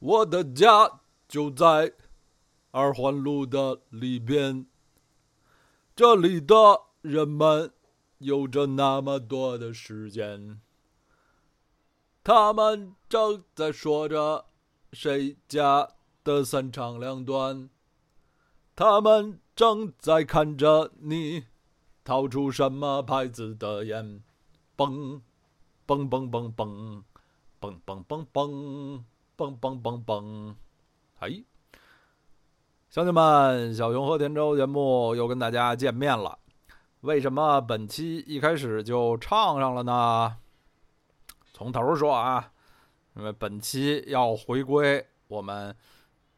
我的家就在二环路的里边，这里的人们有着那么多的时间，他们正在说着谁家的三长两短，他们正在看着你掏出什么牌子的烟，嘣，嘣嘣嘣嘣，嘣嘣嘣嘣。嘣嘣嘣嘣！哎，乡亲们，小熊和田周节目又跟大家见面了。为什么本期一开始就唱上了呢？从头说啊，因为本期要回归我们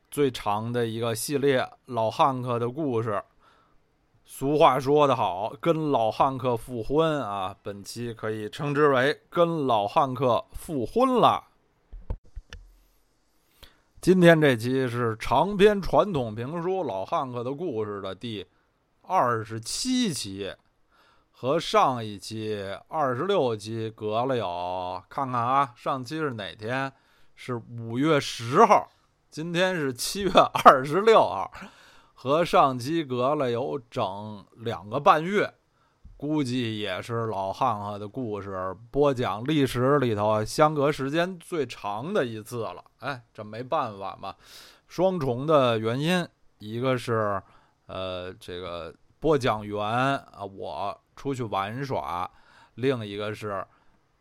最长的一个系列——老汉克的故事。俗话说得好，跟老汉克复婚啊！本期可以称之为跟老汉克复婚了。今天这期是长篇传统评书《老汉克的故事》的第二十七期，和上一期二十六期隔了有看看啊，上期是哪天？是五月十号，今天是七月二十六号，和上期隔了有整两个半月。估计也是老汉汉的故事播讲历史里头相隔时间最长的一次了。哎，这没办法嘛，双重的原因，一个是，呃，这个播讲员啊，我出去玩耍；另一个是，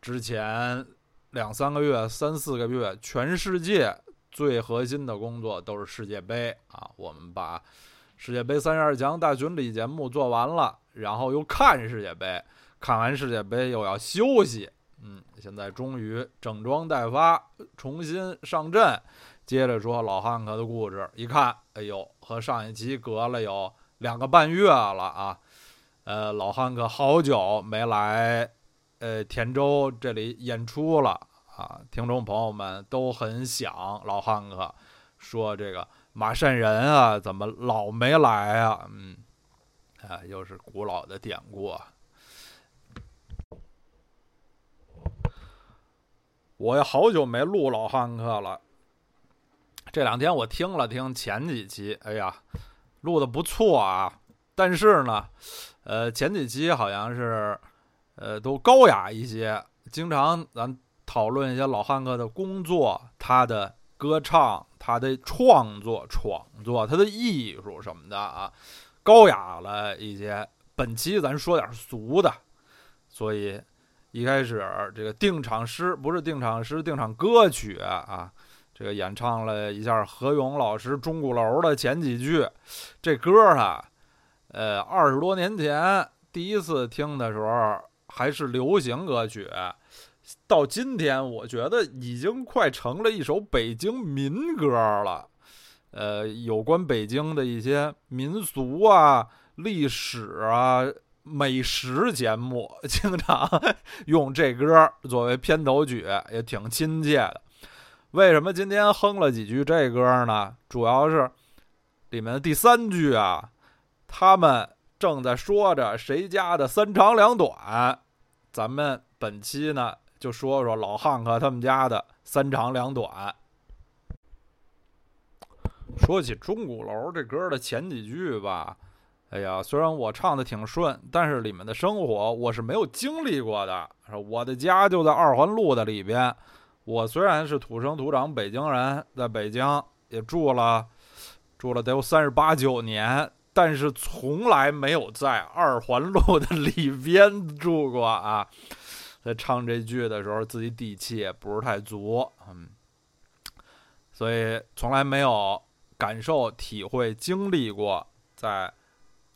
之前两三个月、三四个月，全世界最核心的工作都是世界杯啊，我们把世界杯三十二强大巡礼节目做完了。然后又看世界杯，看完世界杯又要休息，嗯，现在终于整装待发，重新上阵，接着说老汉克的故事。一看，哎呦，和上一期隔了有两个半月了啊！呃，老汉克好久没来，呃，田州这里演出了啊，听众朋友们都很想老汉克，说这个马善人啊，怎么老没来啊？嗯。啊，又是古老的典故。啊。我也好久没录老汉克了。这两天我听了听前几期，哎呀，录的不错啊。但是呢，呃，前几期好像是，呃，都高雅一些。经常咱讨论一些老汉克的工作，他的歌唱，他的创作、创作，他的艺术什么的啊。高雅了一些，本期咱说点俗的，所以一开始这个定场诗不是定场诗，定场歌曲啊，这个演唱了一下何勇老师《钟鼓楼》的前几句。这歌啊，呃，二十多年前第一次听的时候还是流行歌曲，到今天我觉得已经快成了一首北京民歌了。呃，有关北京的一些民俗啊、历史啊、美食节目，经常 用这歌作为片头曲，也挺亲切的。为什么今天哼了几句这歌呢？主要是里面的第三句啊，他们正在说着谁家的三长两短，咱们本期呢就说说老汉克他们家的三长两短。说起《钟鼓楼》这歌的前几句吧，哎呀，虽然我唱的挺顺，但是里面的生活我是没有经历过的。我的家就在二环路的里边，我虽然是土生土长北京人，在北京也住了住了得有三十八九年，但是从来没有在二环路的里边住过啊。在唱这句的时候，自己底气也不是太足，嗯，所以从来没有。感受、体会、经历过在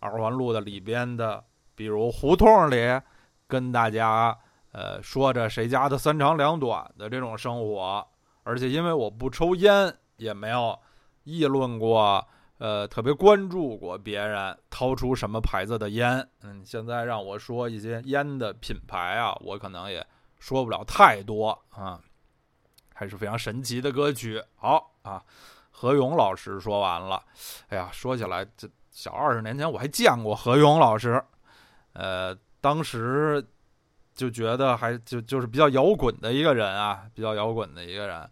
二环路的里边的，比如胡同里，跟大家呃说着谁家的三长两短的这种生活，而且因为我不抽烟，也没有议论过，呃，特别关注过别人掏出什么牌子的烟。嗯，现在让我说一些烟的品牌啊，我可能也说不了太多啊，还是非常神奇的歌曲。好啊。何勇老师说完了，哎呀，说起来，这小二十年前我还见过何勇老师，呃，当时就觉得还就就是比较摇滚的一个人啊，比较摇滚的一个人。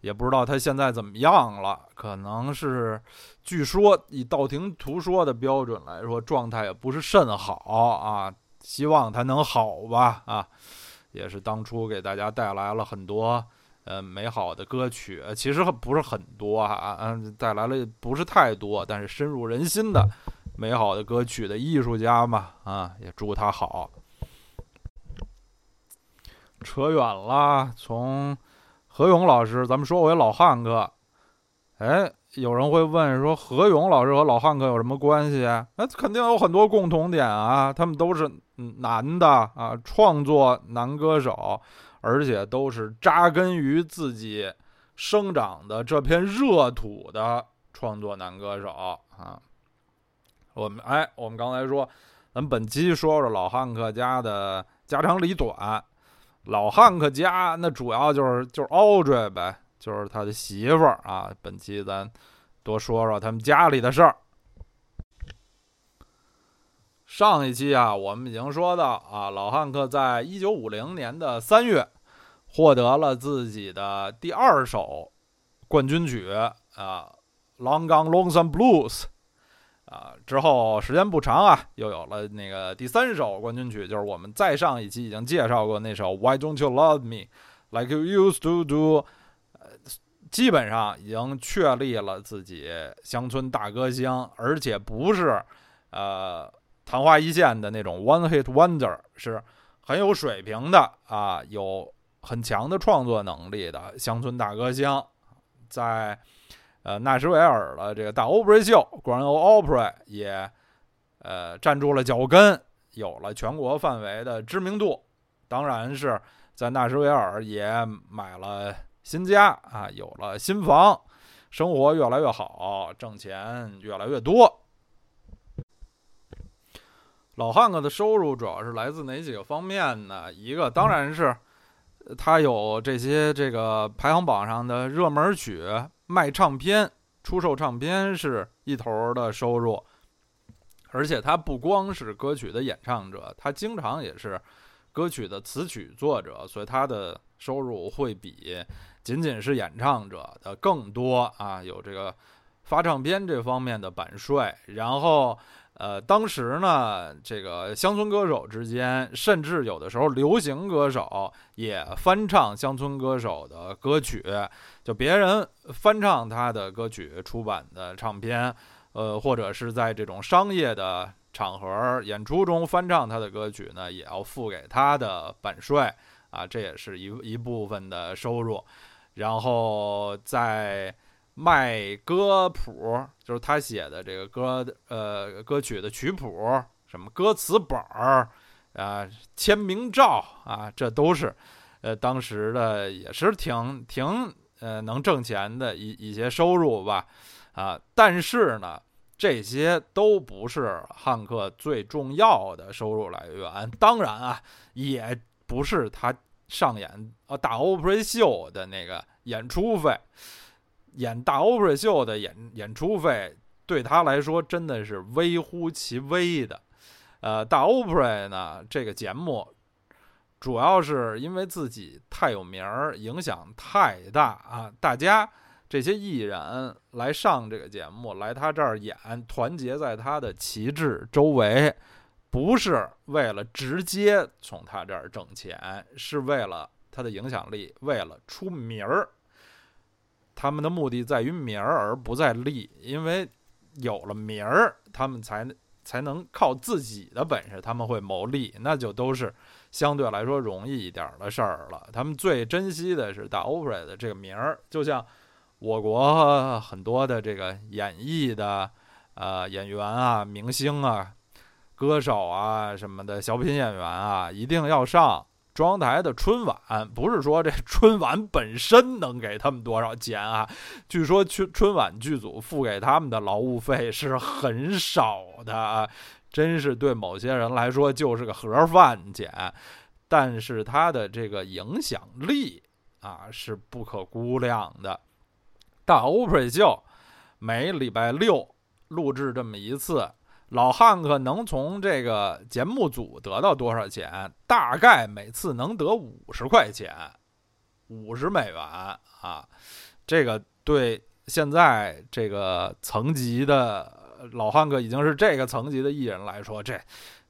也不知道他现在怎么样了。可能是，据说以道听途说的标准来说，状态也不是甚好啊。希望他能好吧啊，也是当初给大家带来了很多呃美好的歌曲，其实不是很多啊，嗯，带来了不是太多，但是深入人心的美好的歌曲的艺术家嘛啊，也祝他好。扯远了，从何勇老师，咱们说回老汉克。哎，有人会问说，何勇老师和老汉克有什么关系？那肯定有很多共同点啊，他们都是男的啊，创作男歌手，而且都是扎根于自己生长的这片热土的创作男歌手啊。我们哎，我们刚才说，咱们本期说说老汉克家的家长里短。老汉克家那主要就是就是 Audrey 呗，就是他的媳妇儿啊。本期咱多说说他们家里的事儿。上一期啊，我们已经说到啊，老汉克在一九五零年的三月获得了自己的第二首冠军曲啊，《Long Gone Lonesome Blues》。啊，之后时间不长啊，又有了那个第三首冠军曲，就是我们再上一期已经介绍过那首《Why Don't You Love Me Like You Used to Do》，呃，基本上已经确立了自己乡村大歌星，而且不是呃昙花一现的那种 One Hit Wonder，是很有水平的啊，有很强的创作能力的乡村大歌星，在。呃，纳什维尔的这个大 Opry 秀，Grand Ole Opry 也，呃，站住了脚跟，有了全国范围的知名度。当然是在纳什维尔也买了新家啊，有了新房，生活越来越好，挣钱越来越多。老汉克的收入主要是来自哪几个方面呢？一个当然是他有这些这个排行榜上的热门曲。卖唱片、出售唱片是一头的收入，而且他不光是歌曲的演唱者，他经常也是歌曲的词曲作者，所以他的收入会比仅仅是演唱者的更多啊，有这个发唱片这方面的版税，然后。呃，当时呢，这个乡村歌手之间，甚至有的时候流行歌手也翻唱乡村歌手的歌曲，就别人翻唱他的歌曲出版的唱片，呃，或者是在这种商业的场合演出中翻唱他的歌曲呢，也要付给他的版税啊，这也是一一部分的收入，然后在。卖歌谱就是他写的这个歌，呃，歌曲的曲谱，什么歌词本儿啊，签名照啊，这都是，呃，当时的也是挺挺呃能挣钱的一一些收入吧，啊，但是呢，这些都不是汉克最重要的收入来源，当然啊，也不是他上演啊大 Opry 秀的那个演出费。演大 Opry 秀的演演出费对他来说真的是微乎其微的，呃，大 Opry 呢这个节目主要是因为自己太有名儿，影响太大啊，大家这些艺人来上这个节目，来他这儿演，团结在他的旗帜周围，不是为了直接从他这儿挣钱，是为了他的影响力，为了出名儿。他们的目的在于名儿，而不在利。因为有了名儿，他们才才能靠自己的本事，他们会谋利，那就都是相对来说容易一点的事儿了。他们最珍惜的是大 Opry 的这个名儿，就像我国很多的这个演艺的呃演员啊、明星啊、歌手啊什么的小品演员啊，一定要上。中央台的春晚不是说这春晚本身能给他们多少钱啊？据说春春晚剧组付给他们的劳务费是很少的啊，真是对某些人来说就是个盒饭钱。但是他的这个影响力啊是不可估量的。大欧瑞秀每礼拜六录制这么一次。老汉克能从这个节目组得到多少钱？大概每次能得五十块钱，五十美元啊。这个对现在这个层级的老汉克已经是这个层级的艺人来说，这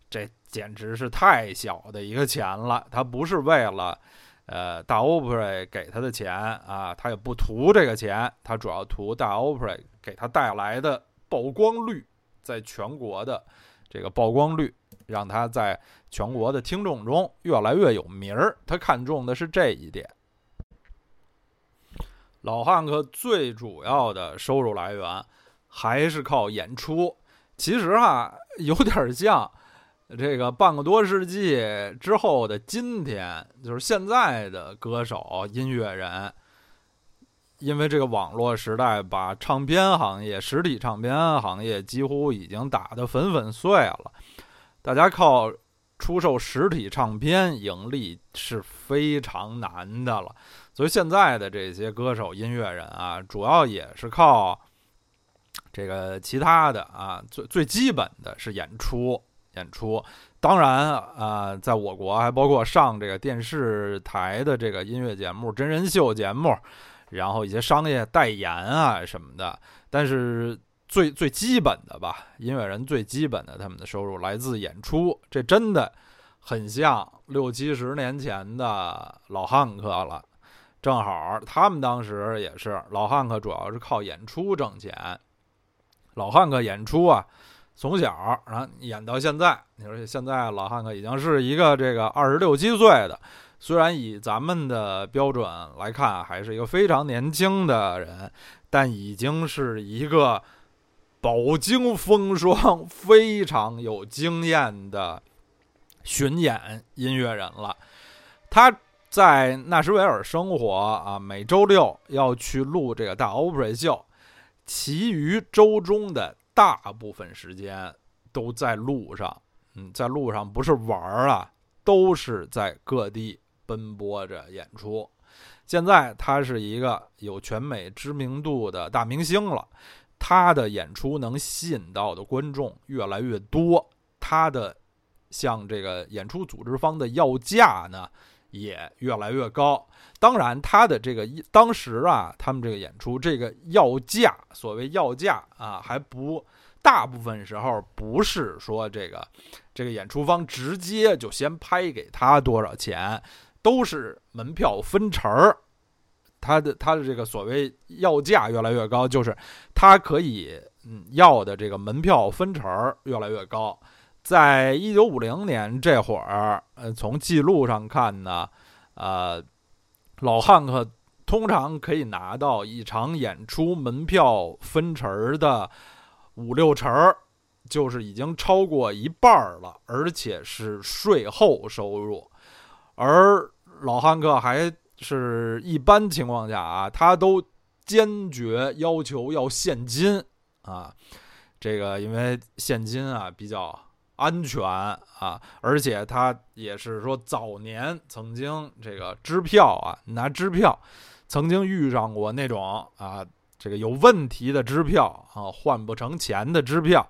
这简直是太小的一个钱了。他不是为了呃大 Opry 给他的钱啊，他也不图这个钱，他主要图大 Opry 给他带来的曝光率，在全国的这个曝光率，让他在全国的听众中越来越有名儿。他看重的是这一点。老汉克最主要的收入来源还是靠演出。其实啊，有点像这个半个多世纪之后的今天，就是现在的歌手、音乐人，因为这个网络时代，把唱片行业、实体唱片行业几乎已经打得粉粉碎了。大家靠出售实体唱片盈利是非常难的了。所以现在的这些歌手、音乐人啊，主要也是靠这个其他的啊，最最基本的是演出，演出。当然啊，在我国还包括上这个电视台的这个音乐节目、真人秀节目，然后一些商业代言啊什么的。但是最最基本的吧，音乐人最基本的他们的收入来自演出，这真的很像六七十年前的老汉克了。正好，他们当时也是老汉克，主要是靠演出挣钱。老汉克演出啊，从小然后演到现在。你说现在老汉克已经是一个这个二十六七岁的，虽然以咱们的标准来看还是一个非常年轻的人，但已经是一个饱经风霜、非常有经验的巡演音乐人了。他。在纳什维尔生活啊，每周六要去录这个大 Opry 秀，其余周中的大部分时间都在路上。嗯，在路上不是玩儿啊，都是在各地奔波着演出。现在他是一个有全美知名度的大明星了，他的演出能吸引到的观众越来越多，他的像这个演出组织方的要价呢？也越来越高。当然，他的这个当时啊，他们这个演出这个要价，所谓要价啊，还不大部分时候不是说这个这个演出方直接就先拍给他多少钱，都是门票分成儿。他的他的这个所谓要价越来越高，就是他可以嗯要的这个门票分成儿越来越高。在一九五零年这会儿，呃，从记录上看呢，呃，老汉克通常可以拿到一场演出门票分成的五六成儿，就是已经超过一半了，而且是税后收入。而老汉克还是一般情况下啊，他都坚决要求要现金啊，这个因为现金啊比较。安全啊，而且他也是说早年曾经这个支票啊，拿支票曾经遇上过那种啊，这个有问题的支票啊，换不成钱的支票，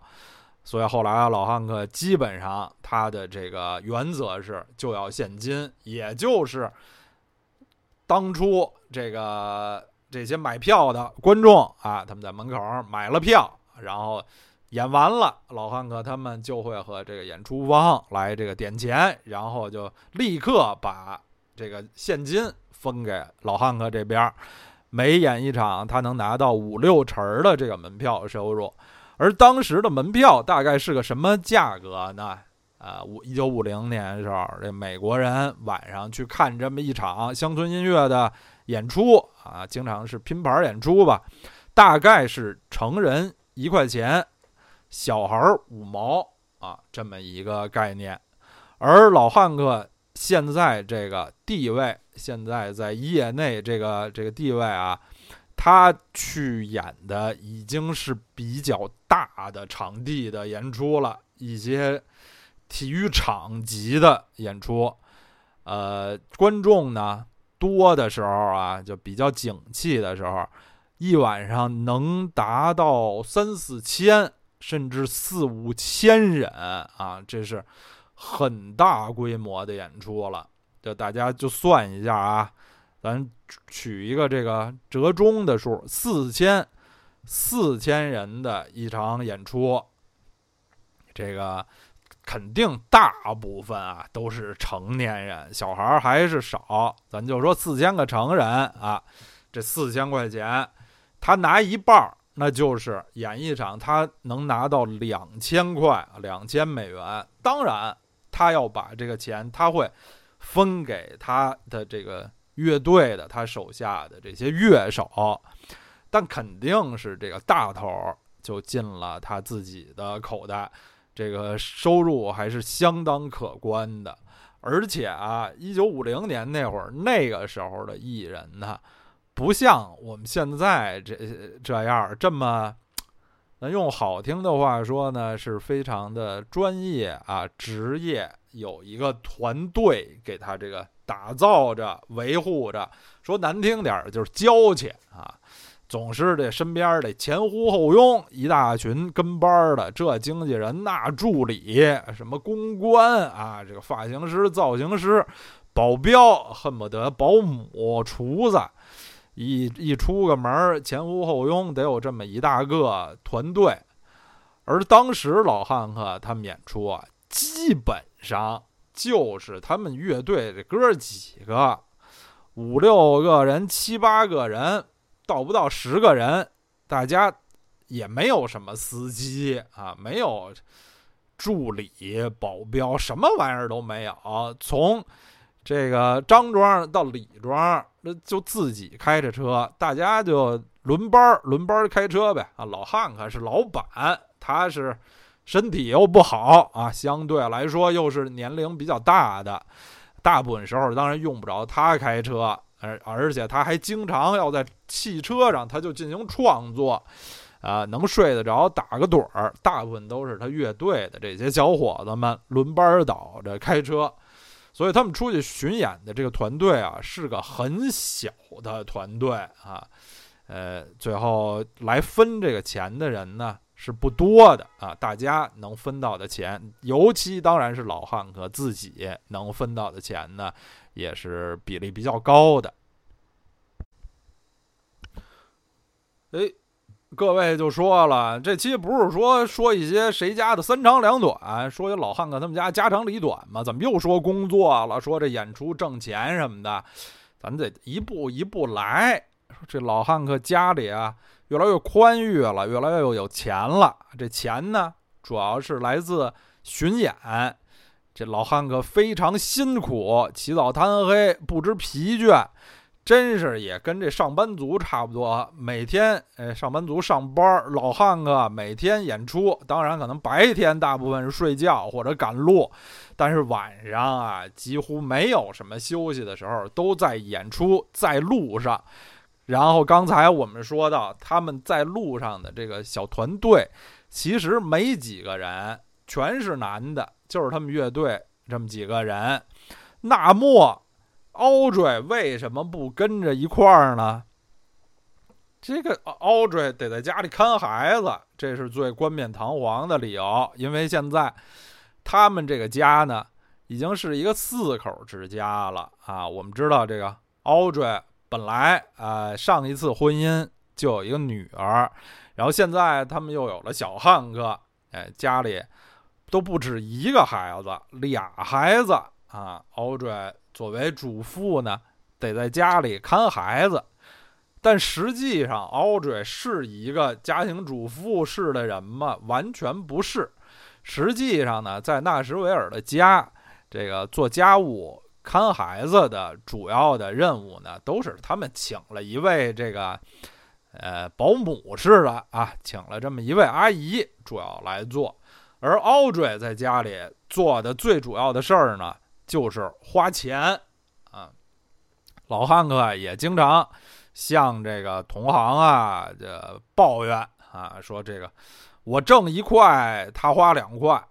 所以后来啊，老汉克基本上他的这个原则是就要现金，也就是当初这个这些买票的观众啊，他们在门口买了票，然后。演完了，老汉克他们就会和这个演出方来这个点钱，然后就立刻把这个现金分给老汉克这边。每演一场，他能拿到五六成的这个门票收入。而当时的门票大概是个什么价格呢？啊，五一九五零年的时候，这美国人晚上去看这么一场乡村音乐的演出啊，经常是拼盘演出吧，大概是成人一块钱。小孩五毛啊，这么一个概念，而老汉克现在这个地位，现在在业内这个这个地位啊，他去演的已经是比较大的场地的演出了，一些体育场级的演出，呃，观众呢多的时候啊，就比较景气的时候，一晚上能达到三四千。甚至四五千人啊，这是很大规模的演出了。就大家就算一下啊，咱取一个这个折中的数，四千，四千人的一场演出，这个肯定大部分啊都是成年人，小孩儿还是少。咱就说四千个成人啊，这四千块钱，他拿一半儿，那就是演一场，他能拿到两千块，两千美元。当然，他要把这个钱，他会分给他的这个。乐队的他手下的这些乐手，但肯定是这个大头就进了他自己的口袋，这个收入还是相当可观的。而且啊，一九五零年那会儿，那个时候的艺人呢，不像我们现在这这样这么，咱用好听的话说呢，是非常的专业啊，职业，有一个团队给他这个。打造着、维护着，说难听点儿就是娇气啊，总是这身边得前呼后拥，一大群跟班的，这经纪人、那助理、什么公关啊，这个发型师、造型师、保镖，恨不得保姆、厨子，一一出个门前呼后拥，得有这么一大个团队。而当时老汉克他们演出啊，基本上。就是他们乐队这哥几个，五六个人、七八个人，到不到十个人，大家也没有什么司机啊，没有助理、保镖，什么玩意儿都没有。从这个张庄到李庄，那就自己开着车，大家就轮班轮班开车呗。啊，老汉可是老板，他是。身体又不好啊，相对来说又是年龄比较大的，大部分时候当然用不着他开车，而而且他还经常要在汽车上他就进行创作，啊，能睡得着打个盹儿，大部分都是他乐队的这些小伙子们轮班倒着开车，所以他们出去巡演的这个团队啊是个很小的团队啊，呃，最后来分这个钱的人呢。是不多的啊，大家能分到的钱，尤其当然是老汉克自己能分到的钱呢，也是比例比较高的。哎，各位就说了，这期不是说说一些谁家的三长两短，说老汉克他们家家长里短吗？怎么又说工作了？说这演出挣钱什么的，咱得一步一步来。说这老汉克家里啊。越来越宽裕了，越来越有钱了。这钱呢，主要是来自巡演。这老汉可非常辛苦，起早贪黑，不知疲倦，真是也跟这上班族差不多。每天，哎，上班族上班，老汉克每天演出。当然，可能白天大部分是睡觉或者赶路，但是晚上啊，几乎没有什么休息的时候，都在演出，在路上。然后刚才我们说到他们在路上的这个小团队，其实没几个人，全是男的，就是他们乐队这么几个人。那么，Audrey 为什么不跟着一块儿呢？这个 Audrey 得在家里看孩子，这是最冠冕堂皇的理由。因为现在他们这个家呢，已经是一个四口之家了啊。我们知道这个 Audrey。本来啊，上一次婚姻就有一个女儿，然后现在他们又有了小汉克，哎，家里都不止一个孩子，俩孩子啊。Audrey 作为主妇呢，得在家里看孩子，但实际上 Audrey 是一个家庭主妇式的人吗？完全不是。实际上呢，在纳什维尔的家，这个做家务。看孩子的主要的任务呢，都是他们请了一位这个，呃，保姆似的啊，请了这么一位阿姨，主要来做。而 Audrey 在家里做的最主要的事儿呢，就是花钱啊。老汉克也经常向这个同行啊这抱怨啊，说这个我挣一块，他花两块。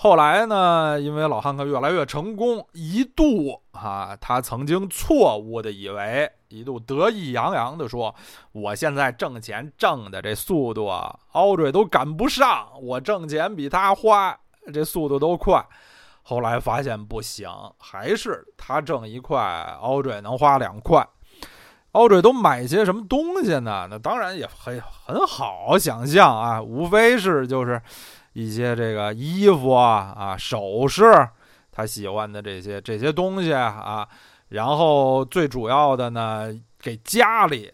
后来呢？因为老汉克越来越成功，一度啊，他曾经错误的以为，一度得意洋洋的说：“我现在挣钱挣的这速度啊，Audrey 都赶不上，我挣钱比他花这速度都快。”后来发现不行，还是他挣一块，Audrey 能花两块。Audrey 都买些什么东西呢？那当然也很很好想象啊，无非是就是一些这个衣服啊啊首饰，他喜欢的这些这些东西啊，然后最主要的呢，给家里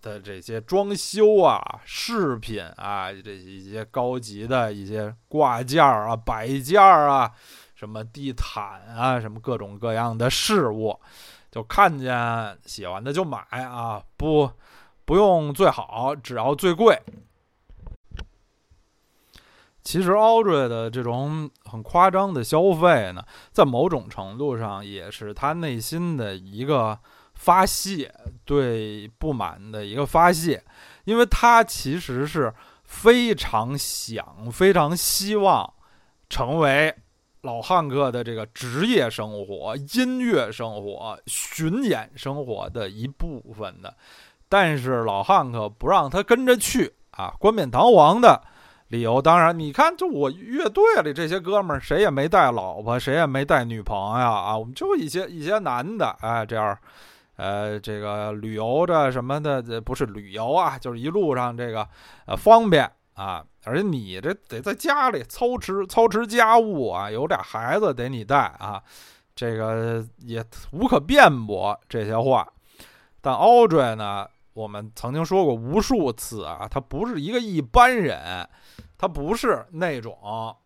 的这些装修啊、饰品啊，这一些高级的一些挂件啊、摆件啊，什么地毯啊，什么各种各样的事物。就看见喜欢的就买啊，不不用最好，只要最贵。其实 Audrey 的这种很夸张的消费呢，在某种程度上也是他内心的一个发泄，对不满的一个发泄，因为他其实是非常想、非常希望成为。老汉克的这个职业生活、音乐生活、巡演生活的一部分的，但是老汉克不让他跟着去啊，冠冕堂皇的理由。当然，你看，就我乐队里这些哥们儿，谁也没带老婆，谁也没带女朋友啊，我们就一些一些男的，哎，这样，呃，这个旅游着什么的，这不是旅游啊，就是一路上这个呃方便。啊，而且你这得在家里操持操持家务啊，有俩孩子得你带啊，这个也无可辩驳这些话。但 Audrey 呢，我们曾经说过无数次啊，他不是一个一般人，他不是那种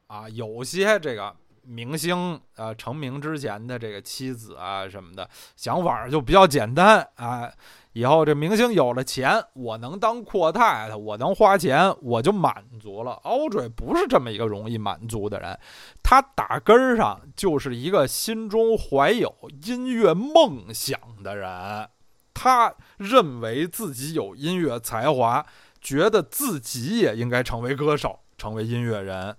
啊，有些这个明星啊成名之前的这个妻子啊什么的想法就比较简单啊。以后这明星有了钱，我能当阔太太，我能花钱，我就满足了。Audrey 不是这么一个容易满足的人，他打根儿上就是一个心中怀有音乐梦想的人。他认为自己有音乐才华，觉得自己也应该成为歌手，成为音乐人。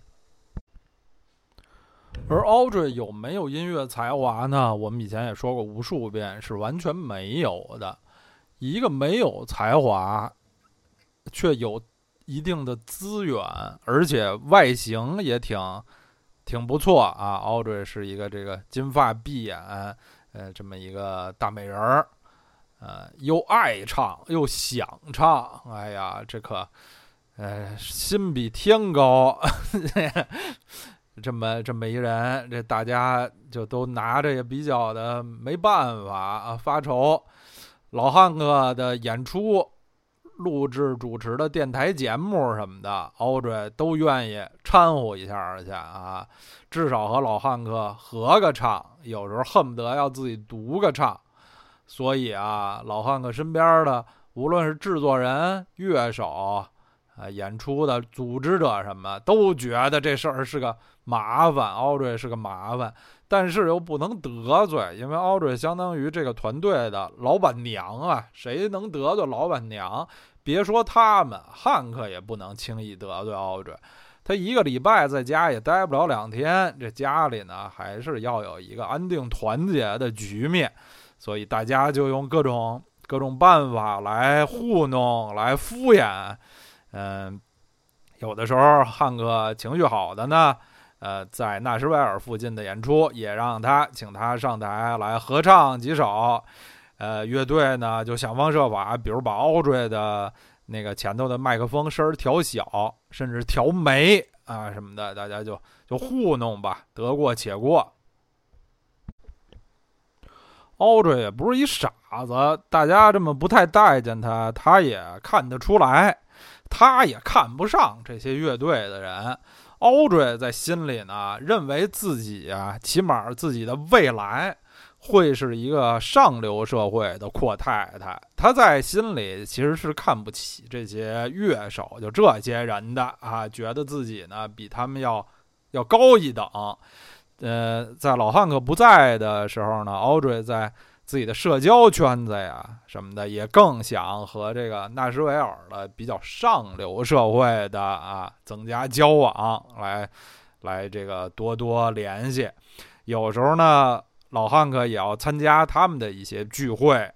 而 Audrey 有没有音乐才华呢？我们以前也说过无数遍，是完全没有的。一个没有才华，却有一定的资源，而且外形也挺挺不错啊。Audrey 是一个这个金发碧眼，呃，这么一个大美人儿，呃，又爱唱又想唱，哎呀，这可，呃，心比天高，这么这么一人，这大家就都拿着也比较的没办法啊，发愁。老汉克的演出、录制、主持的电台节目什么的，Audrey 都愿意掺和一下去啊，至少和老汉克合个唱，有时候恨不得要自己独个唱。所以啊，老汉克身边的无论是制作人、乐手啊、演出的组织者什么，都觉得这事儿是个麻烦，Audrey 是个麻烦。但是又不能得罪，因为 Audrey 相当于这个团队的老板娘啊，谁能得罪老板娘？别说他们，汉克也不能轻易得罪 Audrey。他一个礼拜在家也待不了两天，这家里呢还是要有一个安定团结的局面，所以大家就用各种各种办法来糊弄、来敷衍。嗯，有的时候汉克情绪好的呢。呃，在纳什维尔附近的演出，也让他请他上台来合唱几首。呃，乐队呢就想方设法，比如把 Audrey 的那个前头的麦克风声调小，甚至调没啊什么的，大家就就糊弄吧，得过且过。Audrey 也不是一傻子，大家这么不太待见他，他也看得出来，他也看不上这些乐队的人。Audrey 在心里呢，认为自己啊，起码自己的未来会是一个上流社会的阔太太。他在心里其实是看不起这些乐手，就这些人的啊，觉得自己呢比他们要要高一等。呃，在老汉克不在的时候呢，Audrey 在。自己的社交圈子呀什么的，也更想和这个纳什维尔的比较上流社会的啊增加交往，来来这个多多联系。有时候呢，老汉克也要参加他们的一些聚会。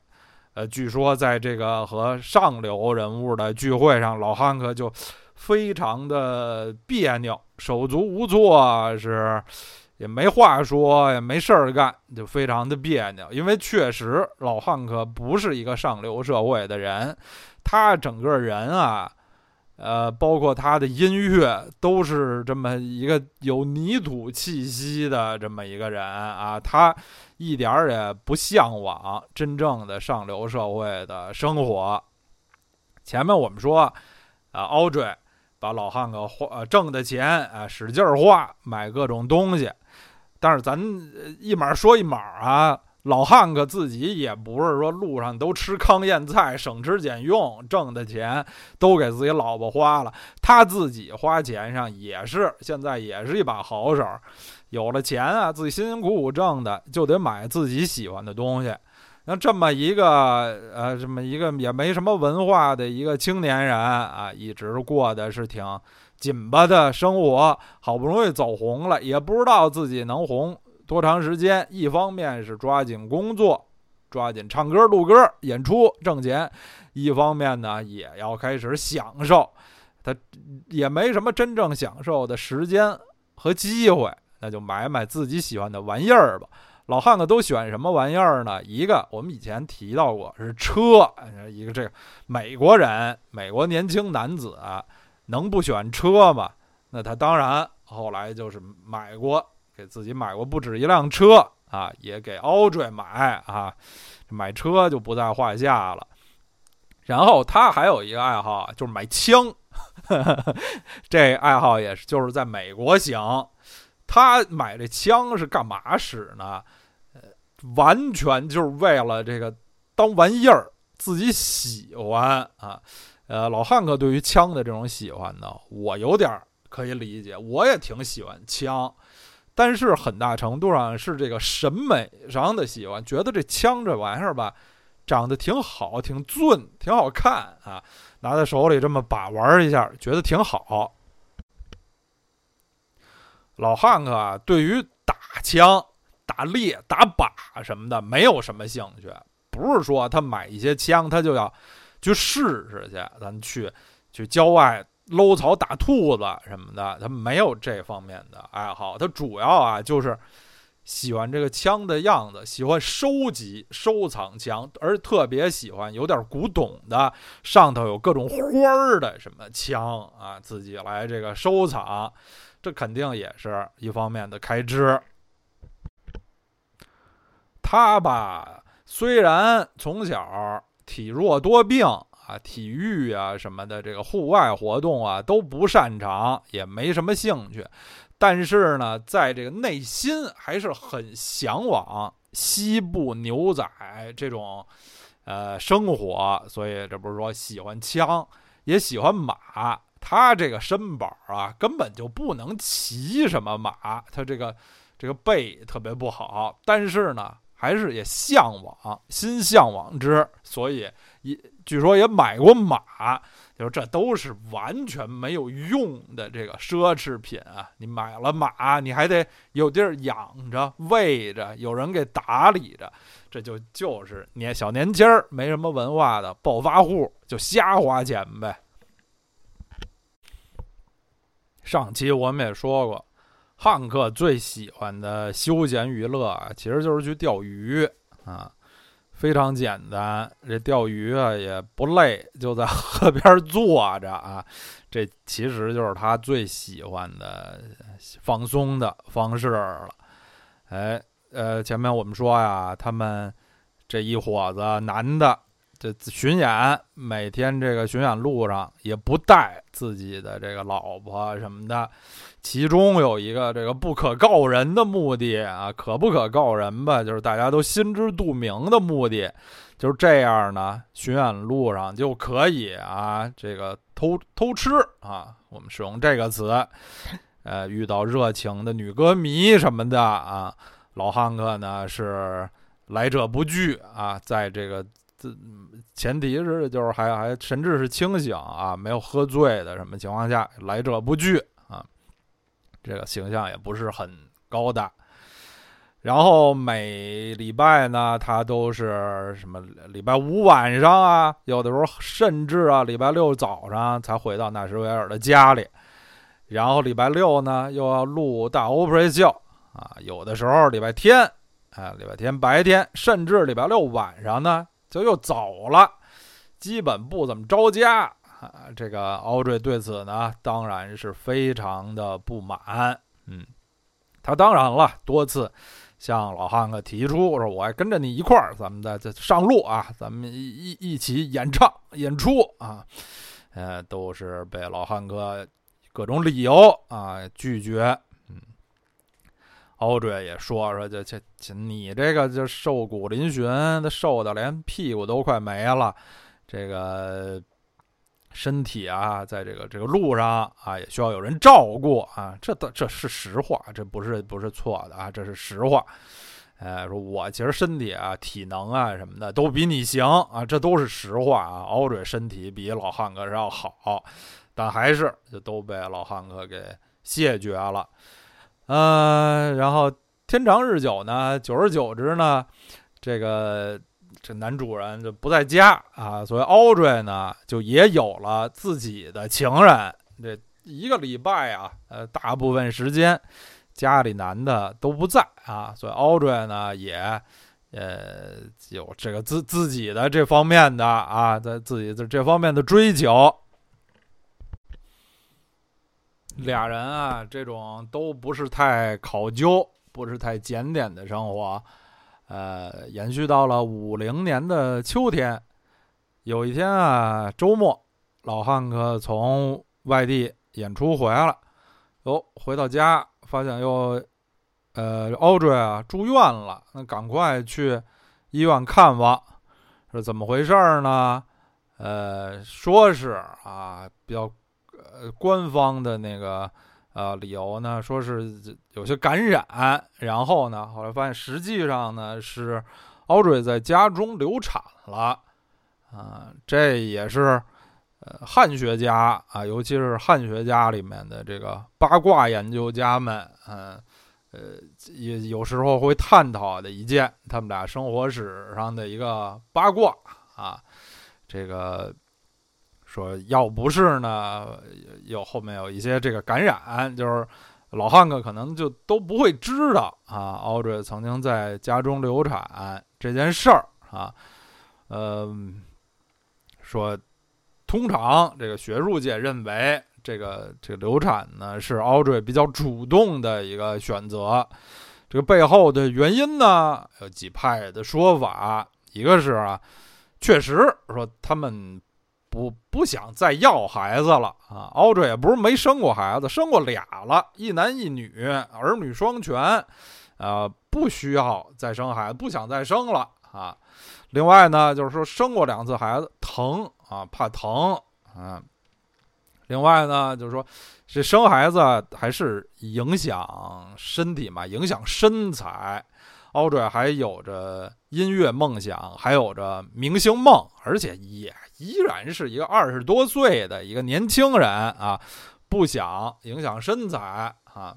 呃，据说在这个和上流人物的聚会上，老汉克就非常的别扭，手足无措，是也没话说，也没事儿干，就非常的别扭。因为确实老汉克不是一个上流社会的人，他整个人啊，呃，包括他的音乐，都是这么一个有泥土气息的这么一个人啊。他一点儿也不向往真正的上流社会的生活。前面我们说，啊，奥追把老汉克花挣的钱啊，使劲儿花，买各种东西。但是咱一码说一码啊，老汉可自己也不是说路上都吃糠咽菜，省吃俭用挣的钱都给自己老婆花了，他自己花钱上也是现在也是一把好手，有了钱啊，自己辛辛苦苦挣的就得买自己喜欢的东西。那这么一个呃，这么一个也没什么文化的一个青年人啊，一直过的是挺。紧巴的生活，好不容易走红了，也不知道自己能红多长时间。一方面是抓紧工作，抓紧唱歌、录歌、演出挣钱；一方面呢，也要开始享受。他也没什么真正享受的时间和机会，那就买买自己喜欢的玩意儿吧。老汉子都选什么玩意儿呢？一个我们以前提到过是车，一个这个美国人，美国年轻男子。能不选车吗？那他当然后来就是买过，给自己买过不止一辆车啊，也给 Audrey 买啊，买车就不在话下了。然后他还有一个爱好，就是买枪，这爱好也是就是在美国行。他买这枪是干嘛使呢？呃，完全就是为了这个当玩意儿，自己喜欢啊。呃，老汉克对于枪的这种喜欢呢，我有点可以理解，我也挺喜欢枪，但是很大程度上是这个审美上的喜欢，觉得这枪这玩意儿吧，长得挺好，挺俊，挺好看啊，拿在手里这么把玩一下，觉得挺好。老汉克啊，对于打枪、打猎、打靶什么的，没有什么兴趣，不是说他买一些枪，他就要。去试试去，咱去去郊外搂草打兔子什么的，他没有这方面的爱好。他主要啊就是喜欢这个枪的样子，喜欢收集收藏枪，而特别喜欢有点古董的，上头有各种花儿的什么枪啊，自己来这个收藏，这肯定也是一方面的开支。他吧，虽然从小。体弱多病啊，体育啊什么的，这个户外活动啊都不擅长，也没什么兴趣。但是呢，在这个内心还是很向往西部牛仔这种呃生活，所以这不是说喜欢枪，也喜欢马。他这个身板啊，根本就不能骑什么马，他这个这个背特别不好。但是呢。还是也向往，心向往之，所以也据说也买过马，就是这都是完全没有用的这个奢侈品啊！你买了马，你还得有地儿养着、喂着，有人给打理着，这就就是年小年轻儿没什么文化的暴发户，就瞎花钱呗。上期我们也说过。汉克最喜欢的休闲娱乐啊，其实就是去钓鱼啊，非常简单。这钓鱼啊也不累，就在河边坐着啊，这其实就是他最喜欢的放松的方式了。哎，呃，前面我们说呀，他们这一伙子男的。这巡演每天这个巡演路上也不带自己的这个老婆什么的，其中有一个这个不可告人的目的啊，可不可告人吧？就是大家都心知肚明的目的，就是这样呢。巡演路上就可以啊，这个偷偷吃啊，我们使用这个词，呃，遇到热情的女歌迷什么的啊，老汉克呢是来者不拒啊，在这个。这前提是就是还还神志是清醒啊，没有喝醉的什么情况下来者不拒，这个形象也不是很高大。然后每礼拜呢，他都是什么礼拜五晚上啊，有的时候甚至啊礼拜六早上才回到纳什维尔的家里。然后礼拜六呢又要录大 Opera 秀啊，有的时候礼拜天，啊，礼拜天白天，甚至礼拜六晚上呢，就又走了，基本不怎么着家。啊这个奥瑞对此呢，当然是非常的不满。嗯，他当然了，多次向老汉克提出说：“我还跟着你一块儿，咱们再再上路啊，咱们一一一起演唱演出啊。”呃，都是被老汉克各种理由啊拒绝。嗯奥瑞也说说，就这这你这个就瘦骨嶙峋，他瘦的连屁股都快没了，这个身体啊，在这个这个路上啊，也需要有人照顾啊，这这这是实话，这不是不是错的啊，这是实话。哎，说我其实身体啊、体能啊什么的都比你行啊，这都是实话啊。奥瑞身体比老汉克是要好，但还是就都被老汉克给谢绝了。呃，然后天长日久呢，久而久之呢，这个这男主人就不在家啊，所以 Audrey 呢就也有了自己的情人。这一个礼拜啊，呃，大部分时间家里男的都不在啊，所以 Audrey 呢也呃有这个自自己的这方面的啊，在自己的这方面的追求。俩人啊，这种都不是太考究、不是太检点的生活，呃，延续到了五零年的秋天。有一天啊，周末，老汉克从外地演出回来了，哦，回到家发现又，呃，奥瑞啊住院了，那赶快去医院看望，是怎么回事呢？呃，说是啊，比较。呃，官方的那个呃理由呢，说是有些感染，然后呢，后来发现实际上呢是 Audrey 在家中流产了，啊，这也是呃汉学家啊，尤其是汉学家里面的这个八卦研究家们，嗯，呃，也有时候会探讨的一件他们俩生活史上的一个八卦啊，这个。说要不是呢，有后面有一些这个感染，就是老汉克可能就都不会知道啊。奥瑞曾经在家中流产这件事儿啊，呃，说通常这个学术界认为这个这个流产呢是奥瑞比较主动的一个选择，这个背后的原因呢有几派的说法，一个是啊，确实说他们。不不想再要孩子了啊！奥瑞也不是没生过孩子，生过俩了，一男一女，儿女双全，呃，不需要再生孩子，不想再生了啊。另外呢，就是说生过两次孩子，疼啊，怕疼啊。另外呢，就是说这生孩子还是影响身体嘛，影响身材。Audrey 还有着音乐梦想，还有着明星梦，而且也。依然是一个二十多岁的一个年轻人啊，不想影响身材啊。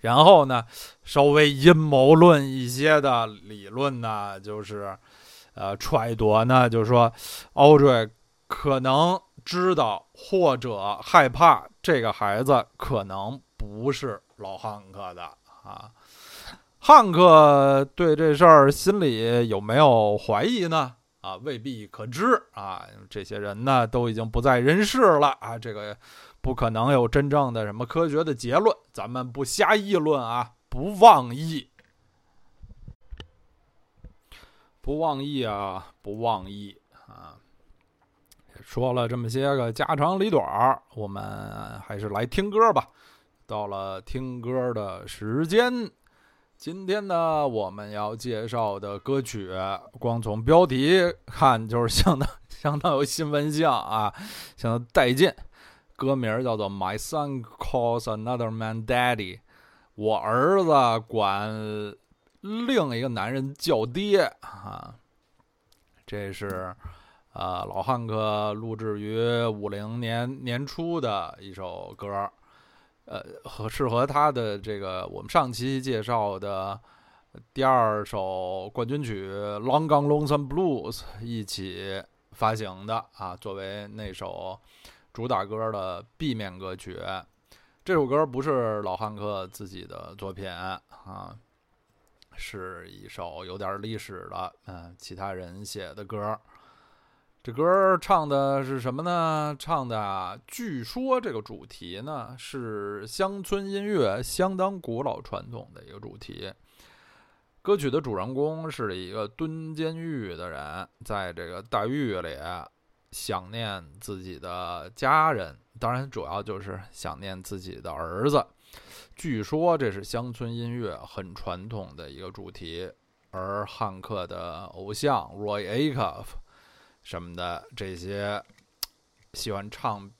然后呢，稍微阴谋论一些的理论呢，就是呃揣度呢，就是说，Audrey 可能知道或者害怕这个孩子可能不是老汉克的啊。汉克对这事儿心里有没有怀疑呢？啊，未必可知啊！这些人呢，都已经不在人世了啊，这个不可能有真正的什么科学的结论，咱们不瞎议论啊，不妄议，不妄议啊，不妄议啊！说了这么些个家长里短儿，我们还是来听歌吧。到了听歌的时间。今天呢，我们要介绍的歌曲，光从标题看就是相当相当有新闻性啊，相当带劲。歌名叫做《My Son Calls Another Man Daddy》，我儿子管另一个男人叫爹啊。这是呃老汉克录制于五零年年初的一首歌。呃，和是和他的这个我们上期介绍的第二首冠军曲《Long Gone Lonesome Blues》一起发行的啊，作为那首主打歌的 B 面歌曲。这首歌不是老汉克自己的作品啊，是一首有点历史的，嗯，其他人写的歌。这歌唱的是什么呢？唱的，据说这个主题呢是乡村音乐相当古老传统的一个主题。歌曲的主人公是一个蹲监狱的人，在这个大狱里想念自己的家人，当然主要就是想念自己的儿子。据说这是乡村音乐很传统的一个主题，而汉克的偶像 Roy Acuff。什么的这些喜欢唱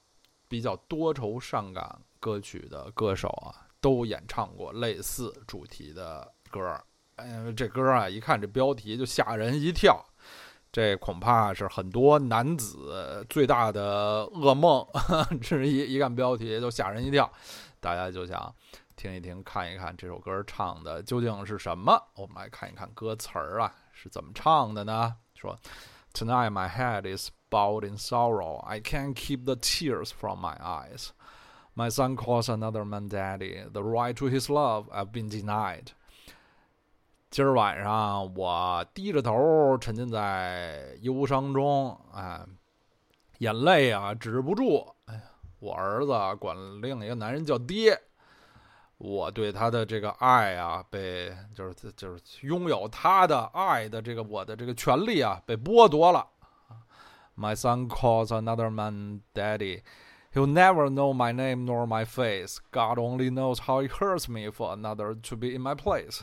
比较多愁善感歌曲的歌手啊，都演唱过类似主题的歌儿。哎，这歌啊，一看这标题就吓人一跳，这恐怕是很多男子最大的噩梦 之一。一看标题就吓人一跳，大家就想听一听、看一看这首歌唱的究竟是什么。我们来看一看歌词儿啊，是怎么唱的呢？说。Tonight my head is bowed in sorrow. I can't keep the tears from my eyes. My son calls another man daddy. The right to his love I've been denied. 今儿晚上我低着头沉浸在忧伤中，哎，眼泪啊止不住。哎呀，我儿子管另一个男人叫爹。 我对他的这个爱啊，被就是就是拥有他的爱的这个我的这个权利啊，被剥夺了。My son calls another man daddy. He'll never know my name nor my face. God only knows how it hurts me for another to be in my place.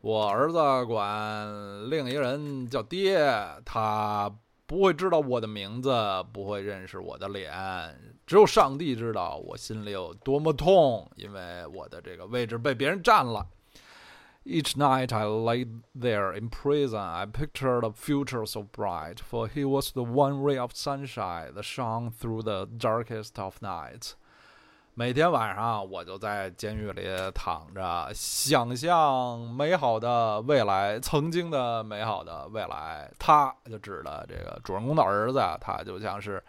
我儿子管另一个人叫爹，他。不会知道我的名字，不会认识我的脸，只有上帝知道我心里有多么痛，因为我的这个位置被别人占了。Each night I lay there in prison, I pictured a future so bright, for he was the one ray of sunshine that shone through the darkest of nights. 每天晚上，我就在监狱里躺着，想象美好的未来，曾经的美好的未来。他就指的这个主人公的儿子，他就像是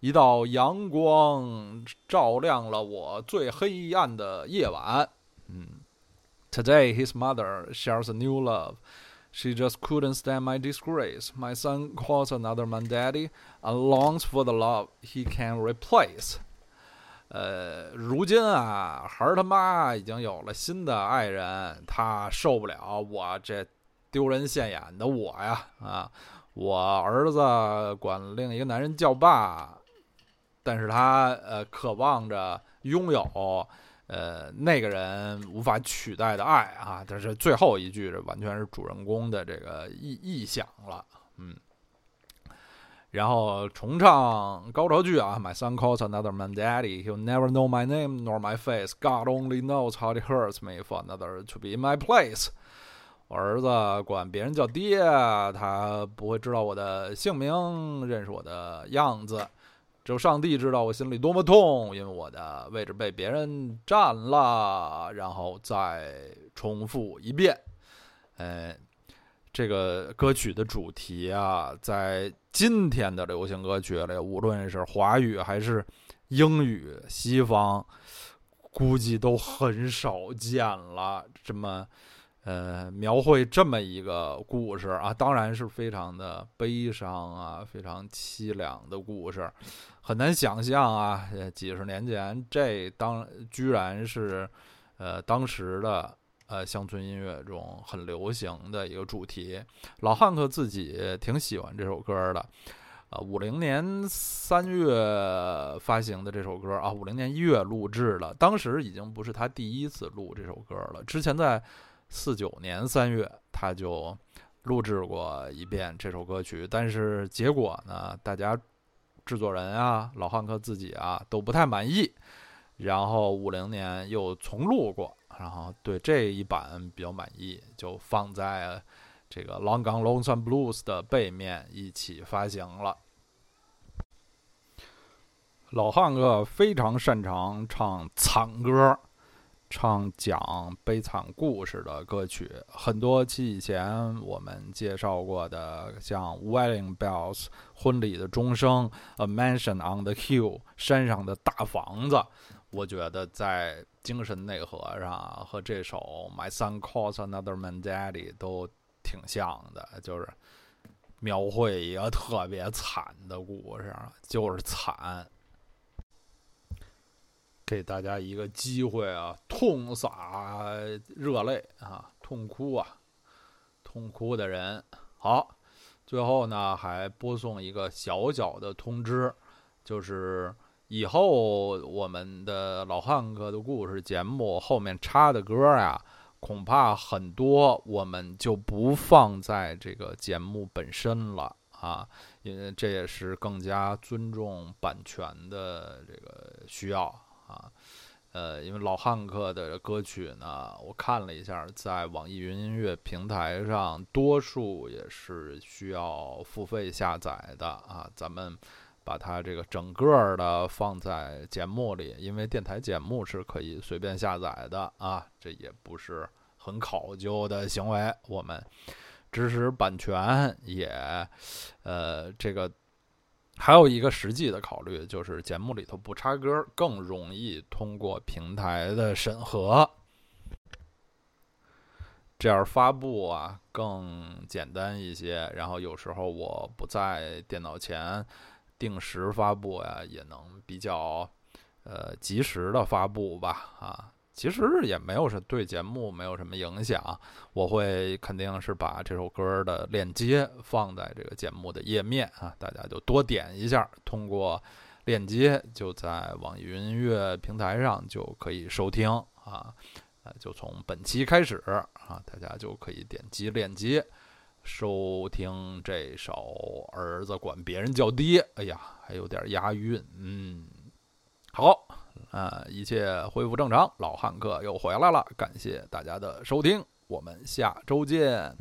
一道阳光，照亮了我最黑暗的夜晚。嗯，Today his mother shares a new love. She just couldn't stand my disgrace. My son calls another man daddy and longs for the love he can replace. 呃，如今啊，孩儿他妈已经有了新的爱人，他受不了我这丢人现眼的我呀！啊，我儿子管另一个男人叫爸，但是他呃，渴望着拥有呃那个人无法取代的爱啊！但是最后一句，这完全是主人公的这个意意想了，嗯。然后重唱高潮句啊，My son calls another man daddy. He'll never know my name nor my face. God only knows how it hurts me for another to be in my place. 我儿子管别人叫爹，他不会知道我的姓名，认识我的样子。只有上帝知道我心里多么痛，因为我的位置被别人占了。然后再重复一遍，嗯。这个歌曲的主题啊，在今天的流行歌曲里，无论是华语还是英语，西方估计都很少见了。这么，呃，描绘这么一个故事啊，当然是非常的悲伤啊，非常凄凉的故事，很难想象啊，几十年前这当居然是，呃，当时的。呃，乡村音乐中很流行的一个主题，老汉克自己挺喜欢这首歌的。呃，五零年三月发行的这首歌啊，五零年一月录制的，当时已经不是他第一次录这首歌了。之前在四九年三月他就录制过一遍这首歌曲，但是结果呢，大家制作人啊，老汉克自己啊都不太满意，然后五零年又重录过。然后对这一版比较满意，就放在这个《Long Gone Lonesome Blues》的背面一起发行了。老汉克非常擅长唱惨歌，唱讲悲惨故事的歌曲。很多期以前我们介绍过的，像《Wedding Bells》婚礼的钟声，《A Mansion on the Hill》山上的大房子。我觉得在精神内核上和这首《My Son Calls Another Man Daddy》都挺像的，就是描绘一个特别惨的故事，就是惨。给大家一个机会啊，痛洒热泪啊，痛哭啊，痛哭的人。好，最后呢，还播送一个小小的通知，就是以后我们的老汉哥的故事节目后面插的歌呀，恐怕很多我们就不放在这个节目本身了啊，因为这也是更加尊重版权的这个需要。啊，呃，因为老汉克的歌曲呢，我看了一下，在网易云音乐平台上，多数也是需要付费下载的啊。咱们把它这个整个的放在节目里，因为电台节目是可以随便下载的啊，这也不是很考究的行为。我们支持版权，也呃，这个。还有一个实际的考虑，就是节目里头不插歌，更容易通过平台的审核，这样发布啊更简单一些。然后有时候我不在电脑前，定时发布呀，也能比较呃及时的发布吧，啊。其实也没有什对节目没有什么影响，我会肯定是把这首歌的链接放在这个节目的页面啊，大家就多点一下，通过链接就在网易云音乐平台上就可以收听啊，就从本期开始啊，大家就可以点击链接收听这首《儿子管别人叫爹》，哎呀，还有点押韵，嗯，好。啊，一切恢复正常，老汉克又回来了。感谢大家的收听，我们下周见。